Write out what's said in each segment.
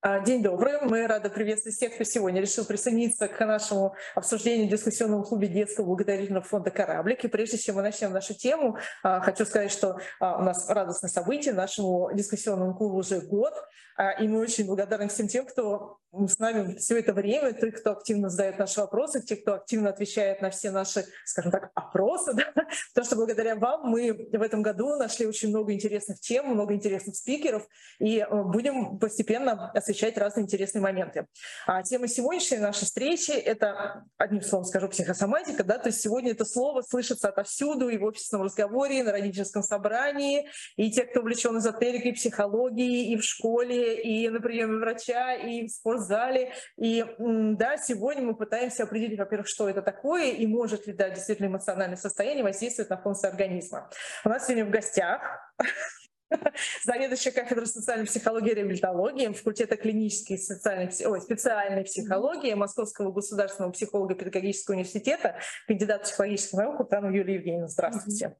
А, день добрый. Мы рады приветствовать всех, кто сегодня решил присоединиться к нашему обсуждению в дискуссионном клубе детского благотворительного фонда «Кораблик». И прежде чем мы начнем нашу тему, а, хочу сказать, что а, у нас радостное событие. Нашему дискуссионному клубу уже год. И мы очень благодарны всем тем, кто с нами все это время, те, кто активно задает наши вопросы, те, кто активно отвечает на все наши, скажем так, опросы. Да? Потому что благодаря вам мы в этом году нашли очень много интересных тем, много интересных спикеров, и будем постепенно освещать разные интересные моменты. А тема сегодняшней нашей встречи — это, одним словом скажу, психосоматика. Да? То есть сегодня это слово слышится отовсюду и в офисном разговоре, и на родительском собрании, и те, кто увлечен эзотерикой, психологией, и в школе, и на приеме врача, и в спортзале. И да, сегодня мы пытаемся определить, во-первых, что это такое, и может ли да, действительно эмоциональное состояние воздействовать на функции организма. У нас сегодня в гостях заведующая кафедрой социальной психологии и реабилитологии факультета клинической и социальной, ой, специальной психологии Московского государственного психолого-педагогического университета, кандидат психологических наук Утанова Юлия Евгеньевна. Здравствуйте.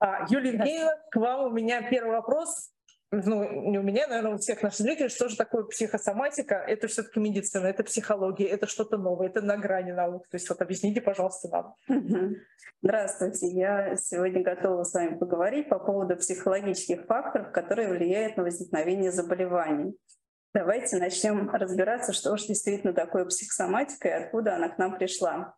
А, Юлия Евгеньевна, к вам у меня первый вопрос ну, не у меня, наверное, у всех наших зрителей, что же такое психосоматика? Это все-таки медицина, это психология, это что-то новое, это на грани наук. То есть вот объясните, пожалуйста, нам. Здравствуйте. Я сегодня готова с вами поговорить по поводу психологических факторов, которые влияют на возникновение заболеваний. Давайте начнем разбираться, что же действительно такое психосоматика и откуда она к нам пришла.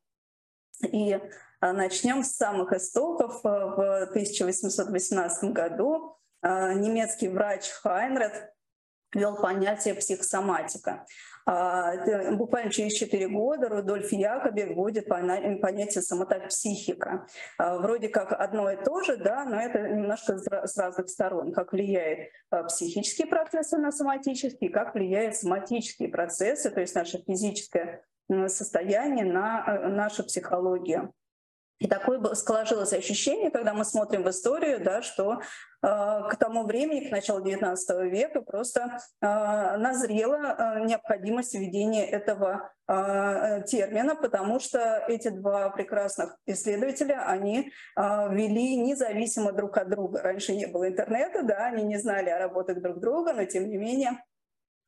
И а, начнем с самых истоков. В 1818 году немецкий врач Хайнред ввел понятие психосоматика. А, буквально через 4 года Рудольф Якоби вводит понятие самотопсихика. А, вроде как одно и то же, да, но это немножко с разных сторон. Как влияет психические процессы на соматические, как влияют соматические процессы, то есть наше физическое состояние на нашу психологию. И такое сложилось ощущение, когда мы смотрим в историю, да, что э, к тому времени, к началу XIX века, просто э, назрела э, необходимость введения этого термина, потому что эти два прекрасных исследователя, они вели независимо друг от друга. Раньше не было интернета, да, они не знали о работах друг друга, но тем не менее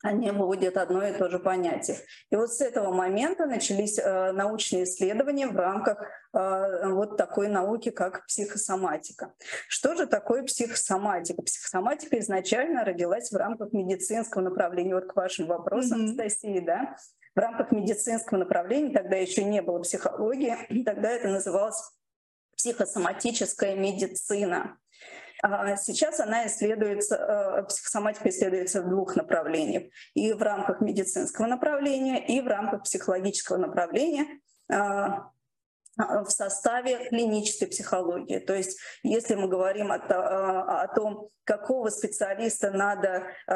они выводят одно и то же понятие. И вот с этого момента начались э, научные исследования в рамках э, вот такой науки, как психосоматика. Что же такое психосоматика? Психосоматика изначально родилась в рамках медицинского направления. Вот к вашим вопросам, mm-hmm. Анастасия, да? В рамках медицинского направления, тогда еще не было психологии, тогда это называлось психосоматическая медицина. А сейчас она исследуется, э, психосоматика исследуется в двух направлениях. И в рамках медицинского направления, и в рамках психологического направления а, в составе клинической психологии. То есть если мы говорим о, о, о том, какого специалиста надо э,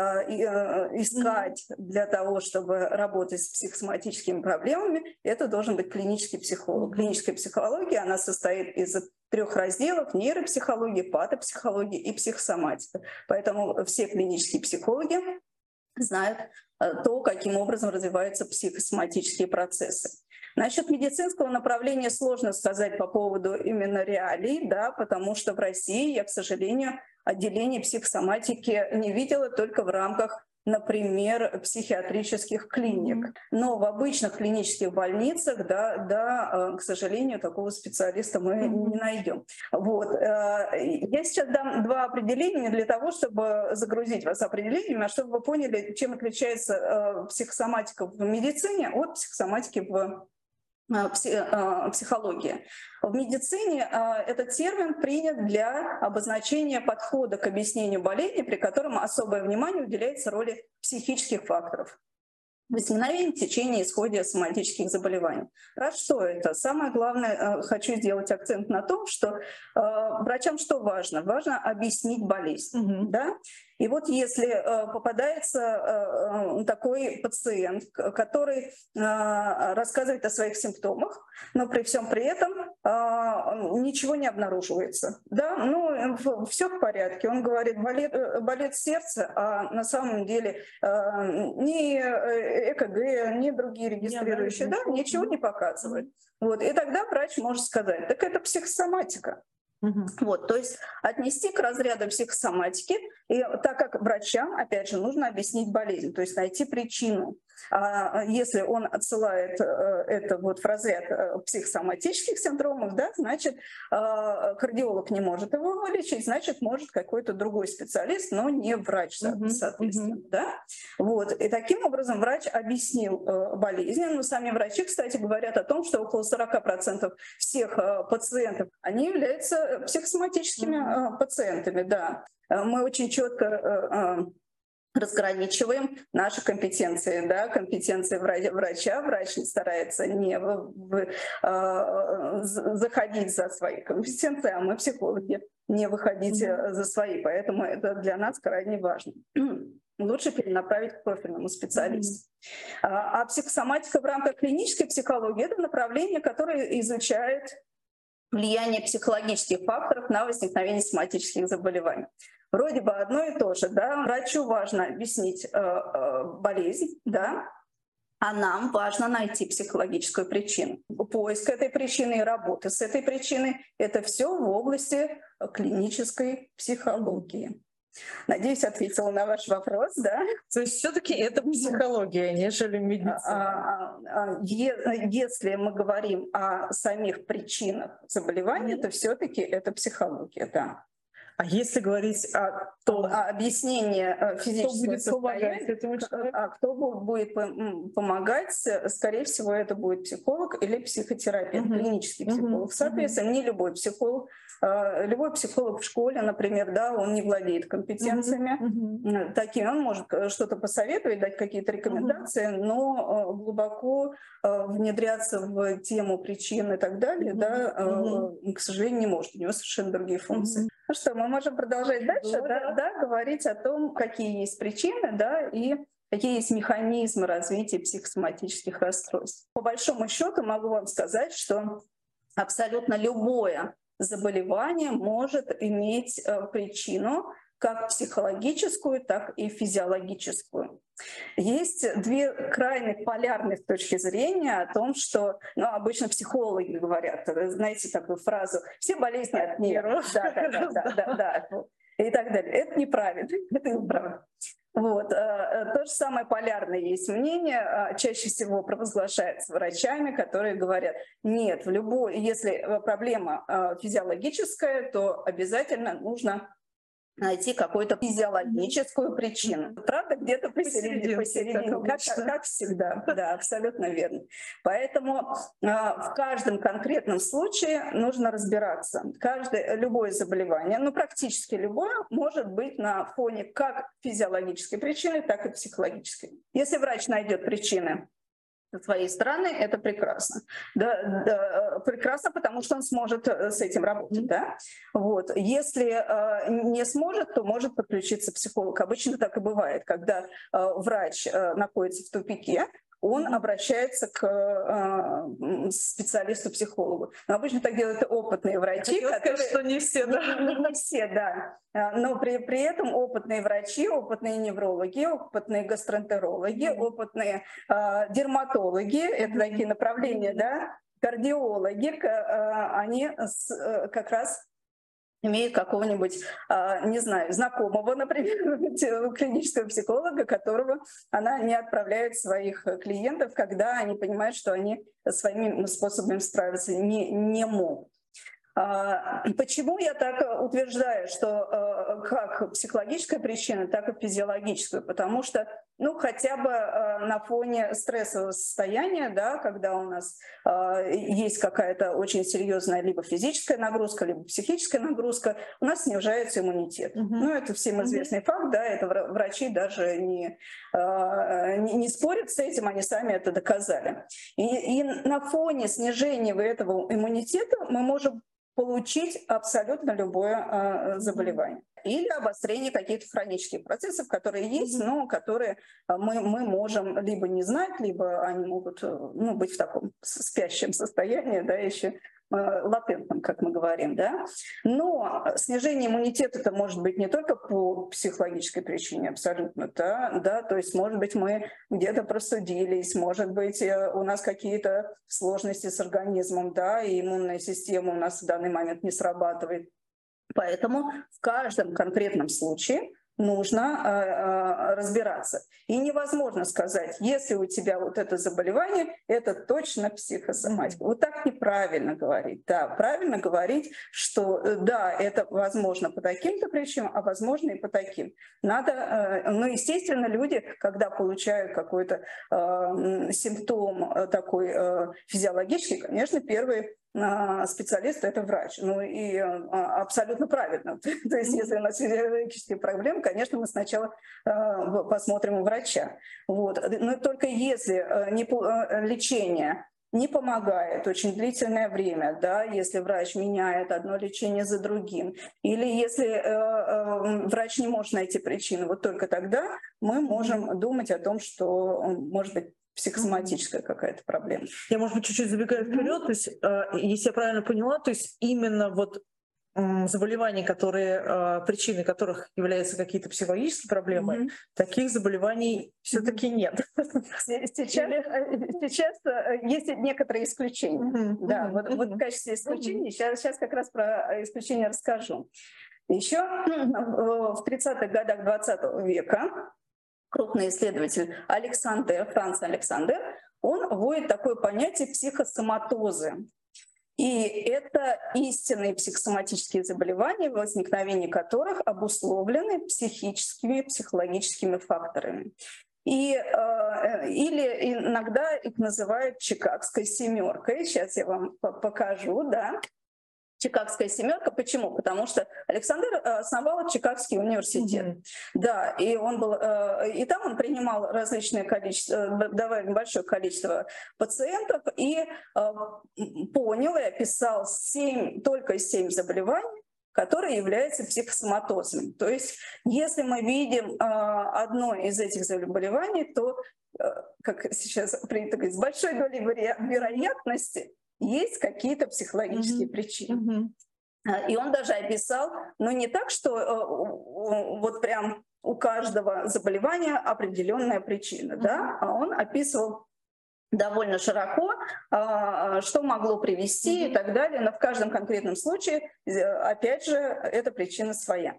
искать для того, чтобы работать с психосоматическими проблемами, это должен быть клинический психолог. Клиническая психология, она состоит из трех разделов – нейропсихология, патопсихология и психосоматика. Поэтому все клинические психологи знают э, то, каким образом развиваются психосоматические процессы. Насчет медицинского направления сложно сказать по поводу именно реалий, да, потому что в России я, к сожалению, отделение психосоматики не видела только в рамках например, психиатрических клиник. Но в обычных клинических больницах, да, да, э, к сожалению, такого специалиста мы не найдем. Вот. Э, я сейчас дам два определения для того, чтобы загрузить вас определениями, а чтобы вы поняли, чем отличается э, психосоматика в медицине от психосоматики в психологии. В медицине этот термин принят для обозначения подхода к объяснению болезни, при котором особое внимание уделяется роли психических факторов возникновение, течение, исходе соматических заболеваний. Раз что это? Самое главное, хочу сделать акцент на том, что врачам что важно? Важно объяснить болезнь. Угу. Да? И вот если э, попадается э, э, такой пациент, который рассказывает о своих симптомах, но при всем при этом ничего не обнаруживается, да, ну все в порядке, он говорит болит, болит сердце, а на самом деле ни ЭКГ, ни другие регистрирующие, да, ничего не показывает. Вот, и тогда врач может сказать, так это психосоматика. Угу. Вот, то есть отнести к разряду психосоматики, и так как врачам, опять же, нужно объяснить болезнь, то есть найти причину. А если он отсылает э, это вот в разряд э, психосоматических синдромов, да, значит, а, кардиолог не может его вылечить, значит, может какой-то другой специалист, но не врач, соответственно. Mm-hmm. Да? Вот. И таким образом врач объяснил э, болезнь. Но сами врачи, кстати, говорят о том, что около 40% всех пациентов, они являются психосоматическими mm-hmm. пациентами. Да. Мы очень четко разграничиваем наши компетенции, да, компетенции врача. Врач старается не в, в, э, заходить за свои компетенции, а мы, психологи, не выходить mm-hmm. за свои. Поэтому это для нас крайне важно. Лучше перенаправить к профильному специалисту. Mm-hmm. А, а психосоматика в рамках клинической психологии – это направление, которое изучает влияние психологических факторов на возникновение соматических заболеваний. Вроде бы одно и то же, да, врачу важно объяснить э, э, болезнь, да, а нам важно найти психологическую причину. Поиск этой причины и работа с этой причиной — это все в области клинической психологии. Надеюсь, ответила на ваш вопрос, да? То есть все-таки это психология, нежели медицина. А, а, а, если мы говорим о самих причинах заболевания, то все-таки это психология, да. А если говорить о том, а, объяснение физического кто будет помогать этому человеку? А кто будет помогать, скорее всего, это будет психолог или психотерапевт, угу. клинический психолог. Соответственно, не любой психолог любой психолог в школе, например, да, он не владеет компетенциями mm-hmm. такими, он может э, что-то посоветовать, дать какие-то рекомендации, mm-hmm. но э, глубоко внедряться в тему причин и так далее, mm-hmm. да, mm-hmm. к сожалению, не может. У него совершенно другие функции. Mm-hmm. Ну что, мы можем продолжать дальше, да, да, да, говорить о том, какие есть причины, да, и какие есть механизмы развития психосоматических расстройств. По большому счету могу вам сказать, что абсолютно любое заболевание может иметь э, причину как психологическую, так и физиологическую. Есть две крайне полярных точки зрения о том, что ну, обычно психологи говорят, знаете такую фразу, все болезни от нервов. Да, да, да, да, да, да, и так далее. Это неправильно, это неправильно. Вот. Э, э, то же самое полярное есть мнение, а, чаще всего провозглашается врачами, которые говорят, нет, в любой, если э, проблема физиологическая, то обязательно нужно найти какую-то физиологическую причину. Правда, где-то посередине, посередине как, как всегда. Да, абсолютно верно. Поэтому э, в каждом конкретном случае нужно разбираться. Каждое, любое заболевание, ну практически любое, может быть на фоне как физиологической причины, так и психологической. Если врач найдет причины со своей стороны, это прекрасно. Да, да, прекрасно, потому что он сможет э, с этим работать. Да? Вот. Если э, не сможет, то может подключиться психолог. Обычно так и бывает, когда э, врач э, находится в тупике, он обращается к э, специалисту-психологу. Но обычно так делают опытные врачи. Хотела которые... сказать, что не все, да. Не, не, не все, да. А, но при, при этом опытные врачи, опытные неврологи, опытные гастроэнтерологи, mm-hmm. опытные э, дерматологи, это такие направления, да, кардиологи, э, они э, как раз имеет какого-нибудь, а, не знаю, знакомого, например, клинического психолога, которого она не отправляет своих клиентов, когда они понимают, что они своими способами справиться не, не могут. А, почему я так утверждаю, что э, как психологическая причина, так и физиологическая? Потому что, ну, хотя бы э, на фоне стрессового состояния, да, когда у нас э, есть какая-то очень серьезная либо физическая нагрузка, либо психическая нагрузка, у нас снижается иммунитет. Угу. Ну, это всем известный угу. факт, да, это врачи даже не, не, не спорят с этим, они сами это доказали. И, и на фоне снижения этого иммунитета мы можем получить абсолютно любое э, заболевание. Или обострение каких-то хронических процессов, которые есть, но которые а, мы, мы можем либо не знать, либо они могут э, ну, быть в таком спящем состоянии, да, еще Э, латентным, как мы говорим, да. Но снижение иммунитета это может быть не только по психологической причине, абсолютно, да, да, то есть, может быть, мы где-то простудились, может быть, э, у нас какие-то сложности с организмом, да, и иммунная система у нас в данный момент не срабатывает. Поэтому в каждом конкретном случае нужно э, разбираться. И невозможно сказать, если у тебя вот это заболевание, это точно психосоматика. Вот так неправильно говорить. Да, правильно говорить, что да, это возможно по таким-то причинам, а возможно и по таким. Надо, ну, естественно, люди, когда получают какой-то э, симптом такой э, физиологический, конечно, первые специалист это врач. Ну и а, абсолютно правильно. То есть если у нас физиологические проблемы, конечно, мы сначала а, посмотрим у врача. Вот. Но только если а, не лечение не помогает очень длительное время, да, если врач меняет одно лечение за другим, или если э, э, врач не может найти причину, вот только тогда мы можем думать о том, что, может быть, психосоматическая какая-то проблема. Я, может быть, чуть-чуть забегаю вперед, то есть, э, если я правильно поняла, то есть именно вот заболеваний, которые, э, причиной которых являются какие-то психологические проблемы, mm-hmm. таких заболеваний все-таки нет. Сейчас, э, сейчас есть некоторые исключения. Mm-hmm. Да, вот, вот в качестве исключений, mm-hmm. сейчас, сейчас как раз про исключения расскажу. Еще в 30-х годах 20 века крупный исследователь Александр, Франц Александр, он вводит такое понятие психосоматозы. И это истинные психосоматические заболевания, возникновение которых обусловлены психическими, психологическими факторами. И, э, или иногда их называют Чикагской семеркой. Сейчас я вам покажу, да. Чикагская семерка. Почему? Потому что Александр э, основал Чикагский университет. Mm-hmm. Да, и он был, э, и там он принимал различное количество, э, довольно большое количество пациентов и понял и описал 7, только 7 заболеваний, которые являются психосоматозами. То есть, если мы видим одно из этих заболеваний, то, как сейчас принято говорить, с большой долей вероятности есть какие-то психологические mm-hmm. причины. Mm-hmm. И он даже описал, но не так, что э, вот прям у каждого заболевания определенная причина, mm-hmm. да, а он описывал довольно широко, а, что могло привести mm-hmm. и так далее, но в каждом конкретном случае, э, опять же, эта причина своя.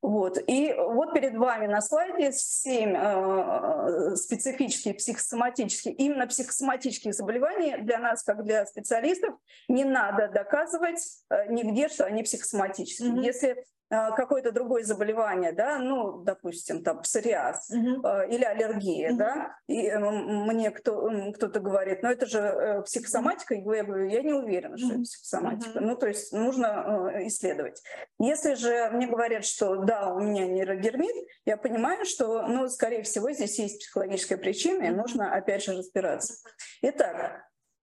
Вот. И вот перед вами на слайде семь э, специфических психосоматических, именно психосоматических заболеваний для нас, как для специалистов, не надо доказывать э, нигде, что они психосоматические. Mm-hmm. Если какое-то другое заболевание, да, ну, допустим, там, псориаз угу. или аллергия, угу. да, и мне кто, кто-то говорит, ну, это же э, психосоматика, я говорю, я не уверена, что это психосоматика. Угу. Ну, то есть нужно э, исследовать. Если же мне говорят, что да, у меня нейродермит, я понимаю, что, ну, скорее всего, здесь есть психологическая причина, и нужно, опять же, разбираться. Итак,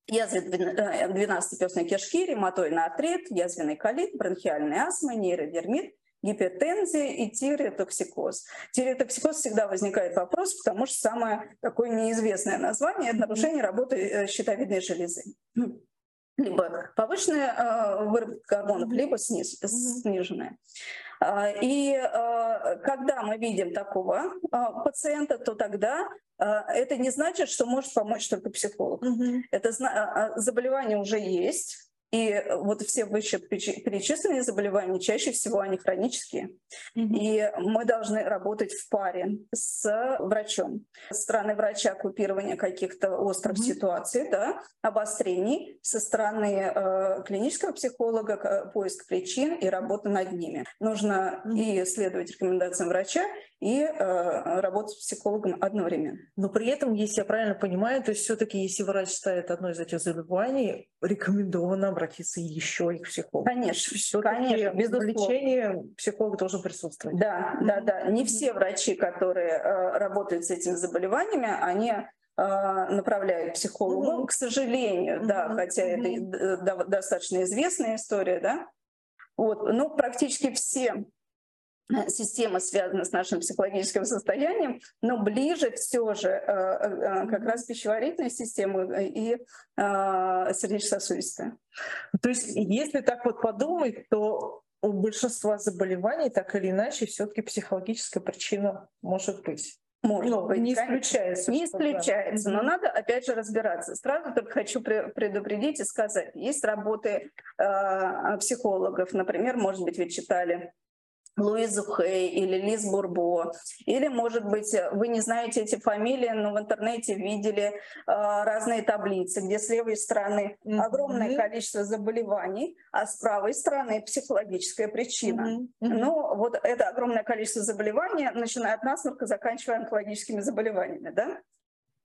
язвы 12-перстной кишки, ревматоидный артрит, язвенный колит, бронхиальный астма, нейродермит, гипертензия и тиреотоксикоз. Тиреотоксикоз всегда возникает вопрос, потому что самое такое неизвестное название – это нарушение работы э, щитовидной железы. Либо повышенная э, выработка гормонов, либо сниженная. А, и а, когда мы видим такого а, пациента, то тогда это не значит, что может помочь только психолог. Угу. Это заболевание уже есть, и вот все вышеперечисленные заболевания, чаще всего они хронические. Mm-hmm. И мы должны работать в паре с врачом. Со стороны врача купирования каких-то острых mm-hmm. ситуаций, да, обострений, со стороны э, клинического психолога поиск причин и работа над ними. Нужно mm-hmm. и следовать рекомендациям врача, и э, работать с психологом одновременно. Но при этом, если я правильно понимаю, то есть все-таки, если врач ставит одно из этих заболеваний, рекомендовано обратиться еще и к психологу. Конечно, конечно, без лечения психолог должен присутствовать. Да, да, да. Не все врачи, которые э, работают с этими заболеваниями, они э, направляют психологу, mm-hmm. к сожалению, mm-hmm. да, хотя mm-hmm. это достаточно известная история, да. Вот, ну, практически все система связана с нашим психологическим состоянием, но ближе все же э, э, как раз пищеварительная система и э, сердечно-сосудистая. То есть если так вот подумать, то у большинства заболеваний так или иначе все-таки психологическая причина может быть. Может ну, быть, не исключается. Не исключается, но надо опять же разбираться. Сразу только хочу предупредить и сказать, есть работы э, психологов, например, может быть, вы читали Луизу Хей или Лиз Бурбо. Или, может быть, вы не знаете эти фамилии, но в интернете видели э, разные таблицы, где с левой стороны огромное mm-hmm. количество заболеваний, а с правой стороны психологическая причина. Mm-hmm. Mm-hmm. Ну, вот это огромное количество заболеваний, начиная от насморка, заканчивая онкологическими заболеваниями, да?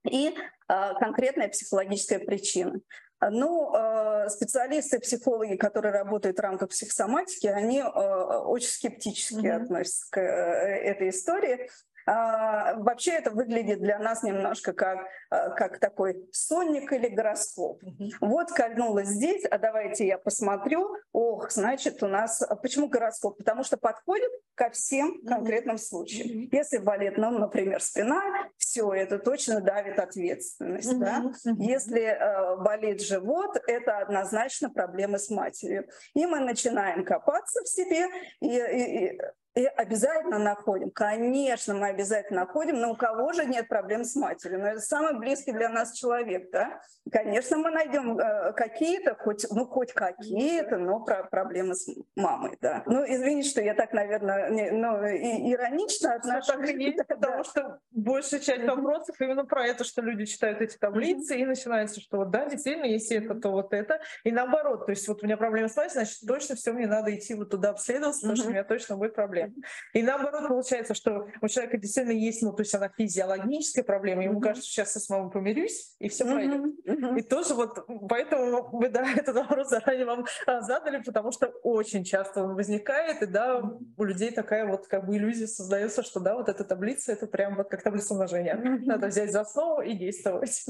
И э, конкретная психологическая причина. Ну, э, специалисты, психологи, которые работают в рамках психосоматики, они э, очень скептически mm-hmm. относятся к э, этой истории. А, вообще это выглядит для нас немножко как, а, как такой сонник или гороскоп. Вот кольнулось здесь, а давайте я посмотрю. Ох, значит, у нас... А почему гороскоп? Потому что подходит ко всем конкретным случаям. Если болит, ну, например, спина, все, это точно давит ответственность. Да? Если болит живот, это однозначно проблемы с матерью. И мы начинаем копаться в себе и, и, и и обязательно находим. Конечно, мы обязательно находим, но у кого же нет проблем с матерью? Но это самый близкий для нас человек, да? Конечно, мы найдем э, какие-то, хоть, ну, хоть какие-то, но про проблемы с мамой, да. Ну, извините, что я так, наверное, не, ну, и, иронично отношусь. Так и есть, потому что большая часть вопросов именно про это, что люди читают эти таблицы, и начинается, что вот, да, действительно, если это, то вот это. И наоборот, то есть вот у меня проблемы с матерью, значит, точно все, мне надо идти вот туда обследоваться, потому что у меня точно будет проблема проблем. И наоборот, получается, что у человека действительно есть, ну, то есть она физиологическая проблема, ему mm-hmm. кажется, сейчас я с мамой помирюсь, и все mm-hmm. пройдет. Mm-hmm. И тоже вот поэтому мы, да, этот вопрос заранее вам а, задали, потому что очень часто он возникает, и да, у людей такая вот как бы иллюзия создается, что да, вот эта таблица, это прям вот как таблица умножения. Надо взять за основу и действовать.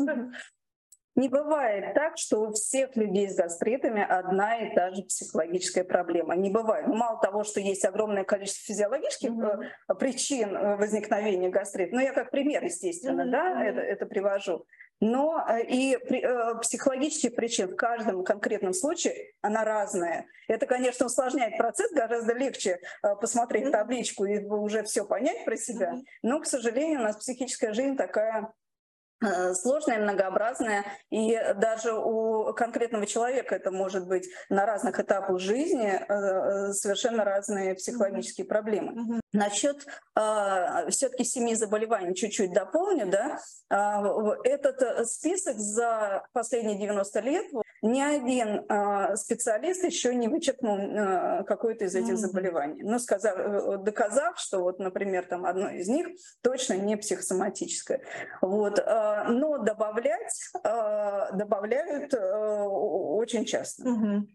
Не бывает так, что у всех людей с гастритами одна и та же психологическая проблема. Не бывает. Мало того, что есть огромное количество физиологических mm-hmm. причин э, возникновения гастрита, ну я как пример, естественно, mm-hmm. да, это, это привожу. Но и психологические причины в каждом конкретном случае, она разная. Это, конечно, усложняет процесс, гораздо легче посмотреть табличку и уже все понять про себя. Но, к сожалению, у нас психическая жизнь такая Э, сложная, многообразная, и даже у конкретного человека это может быть на разных этапах жизни э, э, совершенно разные психологические проблемы. Насчет э, все-таки семи заболеваний чуть-чуть дополню, да, э, этот список за последние 90 лет ни один э, специалист еще не вычеркнул э, какое-то из этих заболеваний, ну, сказав, доказав, что вот, например, там одно из них точно не психосоматическое. Вот. Э, но добавлять э, добавляют э, очень часто. Угу.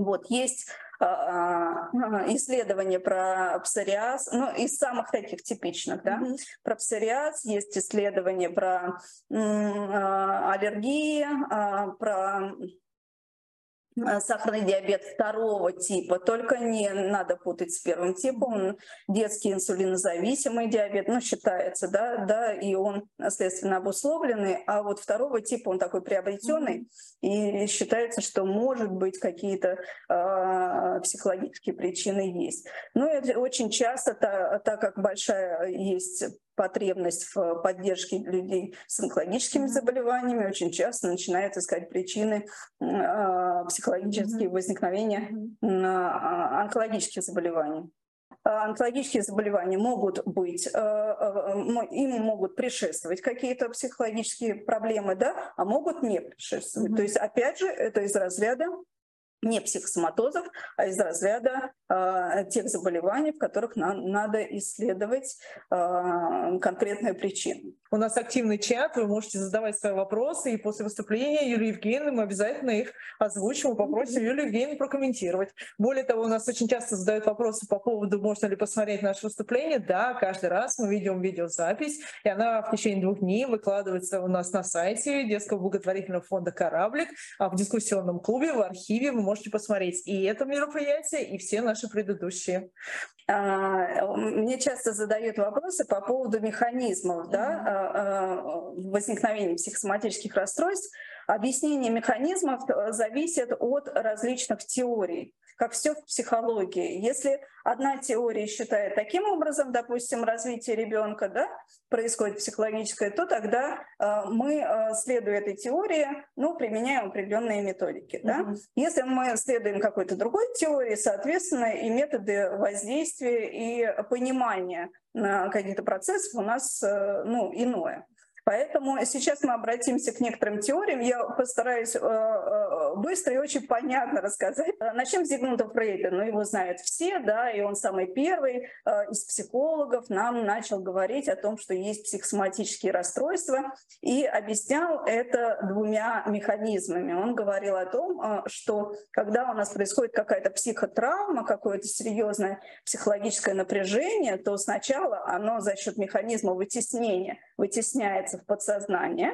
Вот есть э, исследования про псориаз, ну, из самых таких типичных, да, mm-hmm. про псориаз, есть исследования про аллергии, про сахарный диабет второго типа, только не надо путать с первым типом, детский инсулинозависимый диабет, ну, считается, да, да, и он наследственно обусловленный, а вот второго типа он такой приобретенный, и считается, что может быть какие-то э, психологические причины есть. Но это очень часто, так, так как большая есть потребность в поддержке людей с онкологическими заболеваниями, очень часто начинают искать причины э, психологические возникновения э, онкологических заболеваний онкологические заболевания могут быть, э, э, им могут предшествовать какие-то психологические проблемы, да, а могут не предшествовать. Mm-hmm. То есть, опять же, это из разряда не психосоматозов, а из разряда э, тех заболеваний, в которых нам надо исследовать э, конкретную причину. У нас активный чат, вы можете задавать свои вопросы, и после выступления Юлии Евгеньевны мы обязательно их озвучим и попросим Юлию Евгеньевну прокомментировать. Более того, у нас очень часто задают вопросы по поводу, можно ли посмотреть наше выступление. Да, каждый раз мы ведем видеозапись, и она в течение двух дней выкладывается у нас на сайте Детского благотворительного фонда «Кораблик», а в дискуссионном клубе, в архиве вы можете посмотреть и это мероприятие, и все наши предыдущие. А, мне часто задают вопросы по поводу механизмов да, а, а, возникновения психосоматических расстройств. Объяснение механизмов э, зависит от различных теорий. Как все в психологии. Если одна теория считает таким образом, допустим, развитие ребенка да, происходит психологическое, то тогда э, мы, э, следуя этой теории, ну, применяем определенные методики. Да? Mm-hmm. Если мы следуем какой-то другой теории, соответственно, и методы воздействия, и понимания каких-то процессов у нас э, ну, иное. Поэтому сейчас мы обратимся к некоторым теориям. Я постараюсь э, э, быстро и очень понятно рассказать. Начнем с Зигмунда Фрейда. Ну, его знают все, да, и он самый первый э, из психологов нам начал говорить о том, что есть психосоматические расстройства, и объяснял это двумя механизмами. Он говорил о том, что когда у нас происходит какая-то психотравма, какое-то серьезное психологическое напряжение, то сначала оно за счет механизма вытеснения вытесняется в подсознание.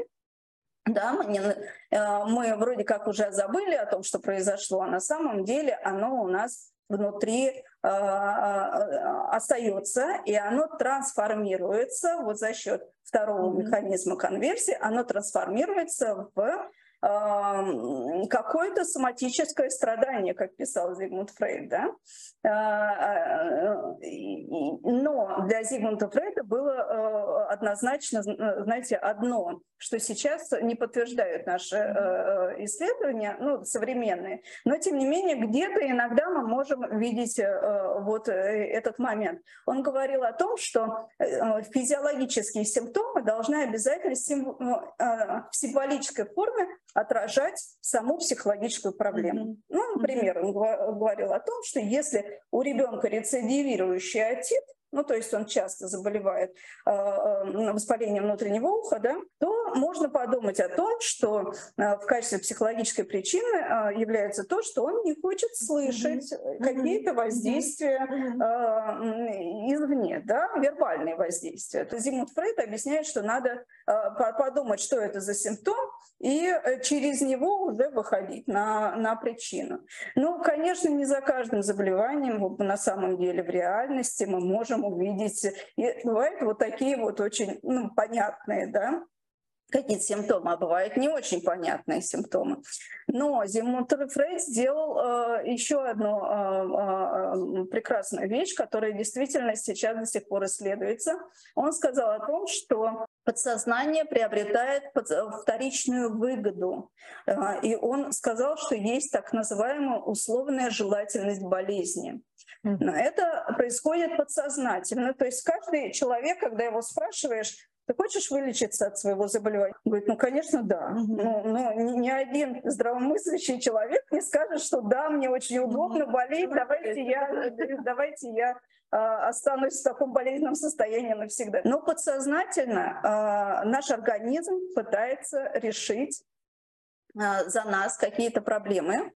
Да, мы, не, э, мы вроде как уже забыли о том, что произошло, а на самом деле оно у нас внутри э, э, остается, и оно трансформируется вот за счет второго mm-hmm. механизма конверсии, оно трансформируется в какое-то соматическое страдание, как писал Зигмунд Фрейд. Да? А, а, но для Зигмунда Фрейда было э, однозначно, знаете, одно, что сейчас не подтверждают наши э, исследования, ну, современные, но тем не менее где-то иногда мы можем видеть э, вот этот момент. Он говорил о том, что физиологические симптомы должны обязательно в символической форме отражать саму психологическую проблему. Mm-hmm. Ну, например, он говорил о том, что если у ребенка рецидивирующий отит, ну, то есть он часто заболевает э, воспалением внутреннего уха, да, то можно подумать о том, что э, в качестве психологической причины э, является то, что он не хочет слышать mm-hmm. какие-то воздействия э, извне, да, вербальные воздействия. То Зигмунд Фрейд объясняет, что надо э, подумать, что это за симптом, и э, через него уже выходить на, на причину. Ну, конечно, не за каждым заболеванием на самом деле в реальности мы можем увидеть. И бывают вот такие вот очень ну, понятные, да, какие-то симптомы, а бывают не очень понятные симптомы. Но Зигмунд Фрейд сделал э, еще одну э, э, прекрасную вещь, которая действительно сейчас до сих пор исследуется. Он сказал о том, что подсознание приобретает вторичную выгоду. Э, и он сказал, что есть так называемая условная желательность болезни. Но это происходит подсознательно. То есть каждый человек, когда его спрашиваешь, ты хочешь вылечиться от своего заболевания? Он говорит, ну, конечно, да. Но, но ни один здравомыслящий человек не скажет, что да, мне очень удобно болеть, давайте я, давайте я а, останусь в таком болезненном состоянии навсегда. Но подсознательно а, наш организм пытается решить за нас какие-то проблемы.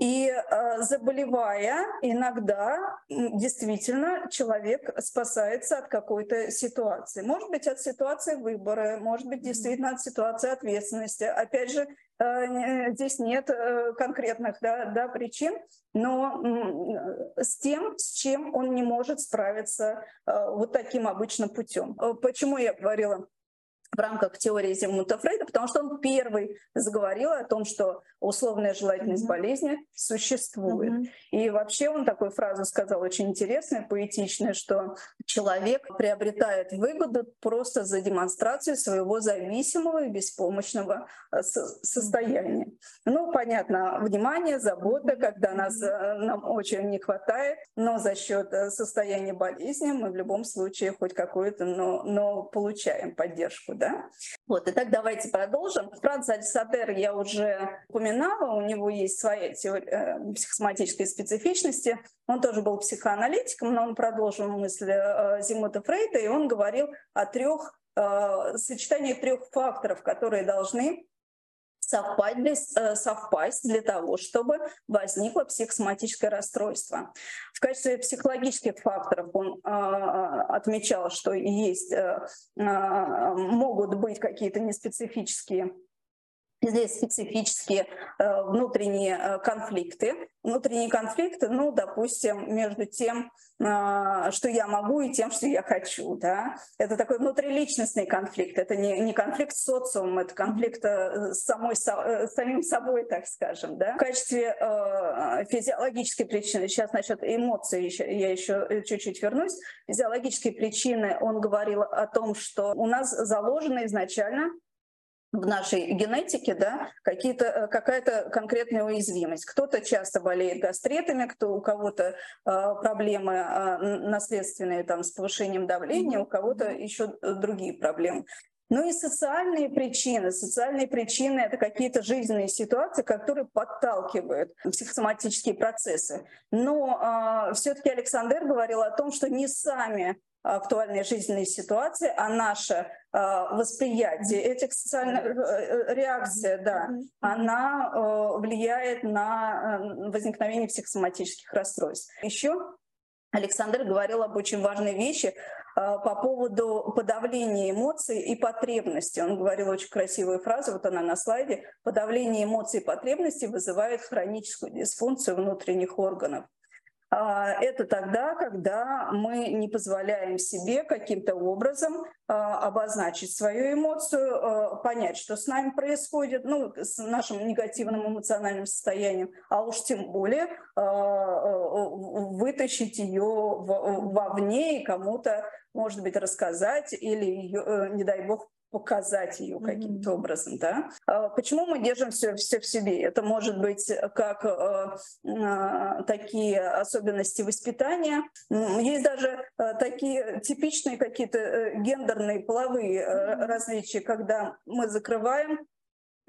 И э, заболевая, иногда действительно человек спасается от какой-то ситуации. Может быть, от ситуации выбора, может быть, действительно от ситуации ответственности. Опять же, э, здесь нет э, конкретных да, да, причин, но э, с тем, с чем он не может справиться вот таким обычным путем. Э, почему я говорила в рамках теории Зигмунда Фрейда, потому что он первый заговорил о том, что условная желательность mm-hmm. болезни существует. Mm-hmm. И вообще он такую фразу сказал очень интересную, поэтичную, что человек приобретает выгоду просто за демонстрацию своего зависимого и беспомощного э, состояния. Ну, понятно, внимание, забота, когда нас, э, нам очень не хватает, но за счет э, состояния болезни мы в любом случае хоть какую-то, но, но получаем поддержку. Да? Вот, итак, давайте продолжим. Франц Альсадер я уже упоминала, у него есть своя теория э, психосоматической специфичности. Он тоже был психоаналитиком, но он продолжил мысль э, Зимута Фрейда, и он говорил о трех э, сочетании трех факторов, которые должны совпасть для, э, совпасть для того, чтобы возникло психосоматическое расстройство. В качестве психологических факторов он э, отмечал, что есть, э, могут быть какие-то неспецифические Здесь специфические э, внутренние э, конфликты. Внутренние конфликты, ну, допустим, между тем, э, что я могу, и тем, что я хочу. Да? Это такой внутриличностный конфликт. Это не, не конфликт с социумом, это конфликт с, самой, с самим собой, так скажем. Да? В качестве физиологической причины, сейчас насчет эмоций еще, я еще чуть-чуть вернусь, физиологические причины, он говорил о том, что у нас заложено изначально в нашей генетике, да, какие-то, э, какая-то конкретная уязвимость. Кто-то часто болеет гастритами, кто, у кого-то э, проблемы э, наследственные там, с повышением давления, у кого-то еще другие проблемы. Ну и социальные причины. Социальные причины — это какие-то жизненные ситуации, которые подталкивают психосоматические процессы. Но э, все-таки Александр говорил о том, что не сами актуальные жизненные ситуации, а наше э, восприятие этих социальных э, э, реакций, да, она влияет на возникновение психосоматических расстройств. Еще Александр говорил об очень важной вещи по поводу подавления эмоций и потребностей. Он говорил очень красивую фразу, вот она на слайде. Подавление эмоций и потребностей вызывает хроническую дисфункцию внутренних органов. А, это тогда, когда мы не позволяем себе каким-то образом а, обозначить свою эмоцию, а, понять, что с нами происходит, ну, с нашим негативным эмоциональным состоянием, а уж тем более вытащить ее вовне и кому-то, может быть, рассказать или, ее, э, не дай бог, показать ее каким-то mm-hmm. образом, да. А почему мы держим все, все в себе? Это может быть как э, э, такие особенности воспитания. Есть даже э, такие типичные какие-то э, гендерные половые э, различия, когда мы закрываем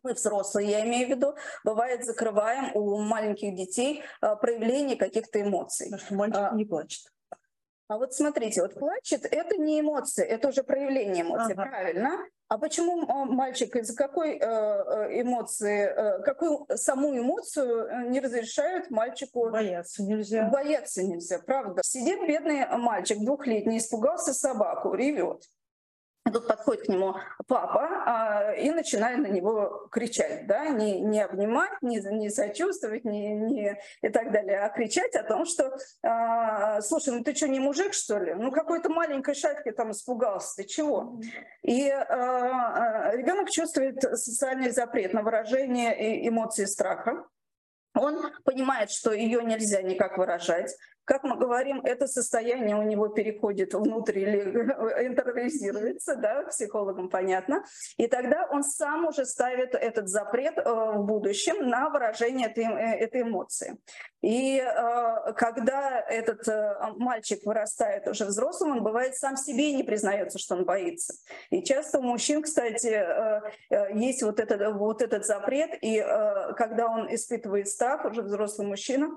мы взрослые, я имею в виду, бывает закрываем у маленьких детей э, проявление каких-то эмоций. Потому что мальчик а, не плачет. А вот смотрите, вот плачет – это не эмоции, это уже проявление эмоций, ага. правильно? А почему мальчик из какой э, э, эмоции, э, какую саму эмоцию не разрешают мальчику? Бояться нельзя. Бояться нельзя, правда. Сидит бедный мальчик двухлетний, испугался собаку, ревет. И тут подходит к нему папа а, и начинает на него кричать, да, не, не обнимать, не, не сочувствовать, не, не, и так далее, а кричать о том, что, а, слушай, ну ты что, не мужик, что ли? Ну какой-то маленькой шатки там испугался, ты чего? И а, а ребенок чувствует социальный запрет на выражение эмоций страха, он понимает, что ее нельзя никак выражать. Как мы говорим, это состояние у него переходит внутрь или интернализируется, да, психологам понятно. И тогда он сам уже ставит этот запрет э, в будущем на выражение этой, э, этой эмоции. И э, когда этот мальчик вырастает уже взрослым, он бывает сам себе не признается, что он боится. И часто у мужчин, кстати, есть вот этот, вот этот запрет, и когда он испытывает страх, уже взрослый мужчина,